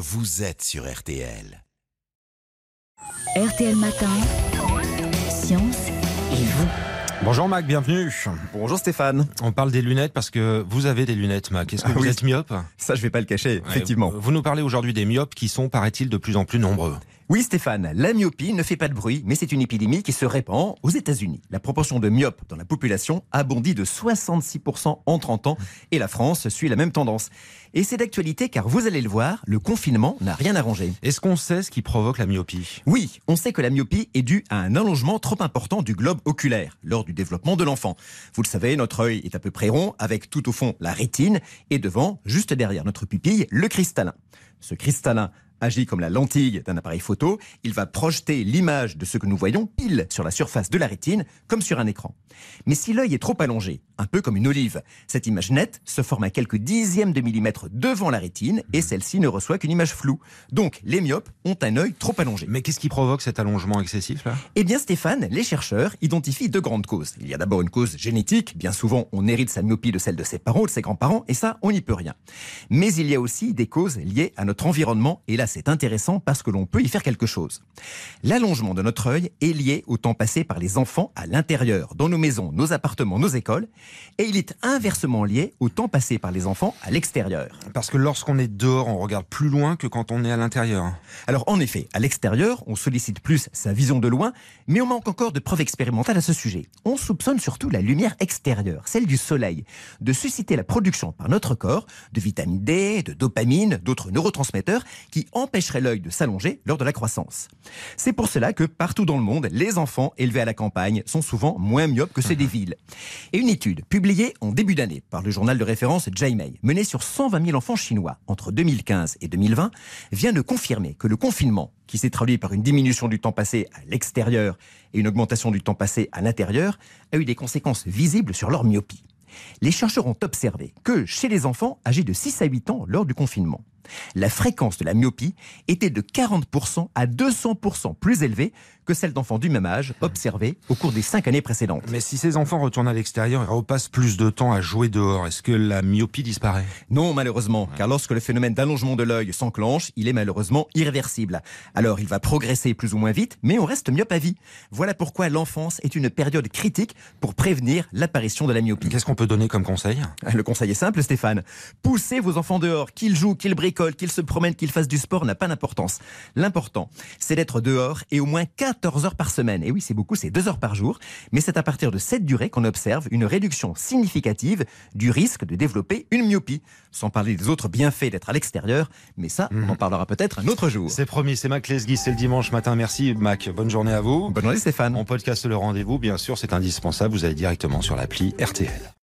vous êtes sur RTL. RTL Matin, Science et vous. Bonjour Mac, bienvenue. Bonjour Stéphane. On parle des lunettes parce que vous avez des lunettes Mac. Est-ce que Ah vous oui. êtes myope? Ça, je vais pas le cacher, effectivement. Vous nous parlez aujourd'hui des myopes qui sont, paraît-il, de plus en plus nombreux. Oui, Stéphane, la myopie ne fait pas de bruit, mais c'est une épidémie qui se répand aux États-Unis. La proportion de myopes dans la population a bondi de 66% en 30 ans et la France suit la même tendance. Et c'est d'actualité car vous allez le voir, le confinement n'a rien arrangé. Est-ce qu'on sait ce qui provoque la myopie? Oui, on sait que la myopie est due à un allongement trop important du globe oculaire lors du développement de l'enfant. Vous le savez, notre œil est à peu près rond avec tout au fond la rétine et devant, juste derrière notre pupille, le cristallin. Ce cristallin agit comme la lentille d'un appareil photo, il va projeter l'image de ce que nous voyons pile sur la surface de la rétine, comme sur un écran. Mais si l'œil est trop allongé, un peu comme une olive, cette image nette se forme à quelques dixièmes de millimètre devant la rétine et celle-ci ne reçoit qu'une image floue. Donc les myopes ont un œil trop allongé. Mais qu'est-ce qui provoque cet allongement excessif là? Eh bien Stéphane, les chercheurs identifient deux grandes causes. Il y a d'abord une cause génétique, bien souvent on hérite sa myopie de celle de ses parents ou de ses grands-parents, et ça on n'y peut rien. Mais il y a aussi des causes liées à notre environnement, et là c'est intéressant parce que l'on peut y faire quelque chose. L'allongement de notre œil est lié au temps passé par les enfants à l'intérieur, dans nos maisons, nos appartements, nos écoles, et il est inversement lié au temps passé par les enfants à l'extérieur. Parce que lorsqu'on est dehors, on regarde plus loin que quand on est à l'intérieur. Alors en effet, à l'extérieur, on sollicite plus sa vision de loin, mais on manque encore de preuves expérimentales à ce sujet. On soupçonne surtout la lumière extérieure, celle du soleil, de susciter la production par notre corps de vitamine D, de dopamine, d'autres neurotransmetteurs qui empêcheraient l'œil de s'allonger lors de la croissance. C'est pour cela que partout dans le monde, les enfants élevés à la campagne sont souvent moins myopes que ceux des villes. Et une étude publiée en début d'année par le journal de référence JMA, menée sur 120 000 enfants chinois entre 2015 et 2020, vient de confirmer que le confinement, qui s'est traduit par une diminution du temps passé à l'extérieur et une augmentation du temps passé à l'intérieur, a eu des conséquences visibles sur leur myopie. Les chercheurs ont observé que chez les enfants âgés de 6 à 8 ans lors du confinement, la fréquence de la myopie était de 40% à 200% plus élevée que celle d'enfants du même âge observés au cours des 5 années précédentes. Mais si ces enfants retournent à l'extérieur et repassent plus de temps à jouer dehors, est-ce que la myopie disparaît? Non, malheureusement, car lorsque le phénomène d'allongement de l'œil s'enclenche, il est malheureusement irréversible. Alors, il va progresser plus ou moins vite, mais on reste myope à vie. Voilà pourquoi l'enfance est une période critique pour prévenir l'apparition de la myopie. Qu'est-ce qu'on peut donner comme conseil? Le conseil est simple, Stéphane. Poussez vos enfants dehors, qu'ils jouent, qu'ils bricolent, qu'ils se promènent, qu'ils fassent du sport n'a pas d'importance. L'important, c'est d'être dehors et au moins 14 heures par semaine. Et oui, c'est beaucoup, c'est 2 heures par jour. Mais c'est à partir de cette durée qu'on observe une réduction significative du risque de développer une myopie. Sans parler des autres bienfaits d'être à l'extérieur. Mais ça, on en parlera peut-être un autre jour. C'est promis, c'est Mac Lesguy, c'est le dimanche matin. Merci Mac, bonne journée à vous. Bonne journée, Stéphane. On podcast le rendez-vous, bien sûr, c'est indispensable. Vous allez directement sur l'appli RTL.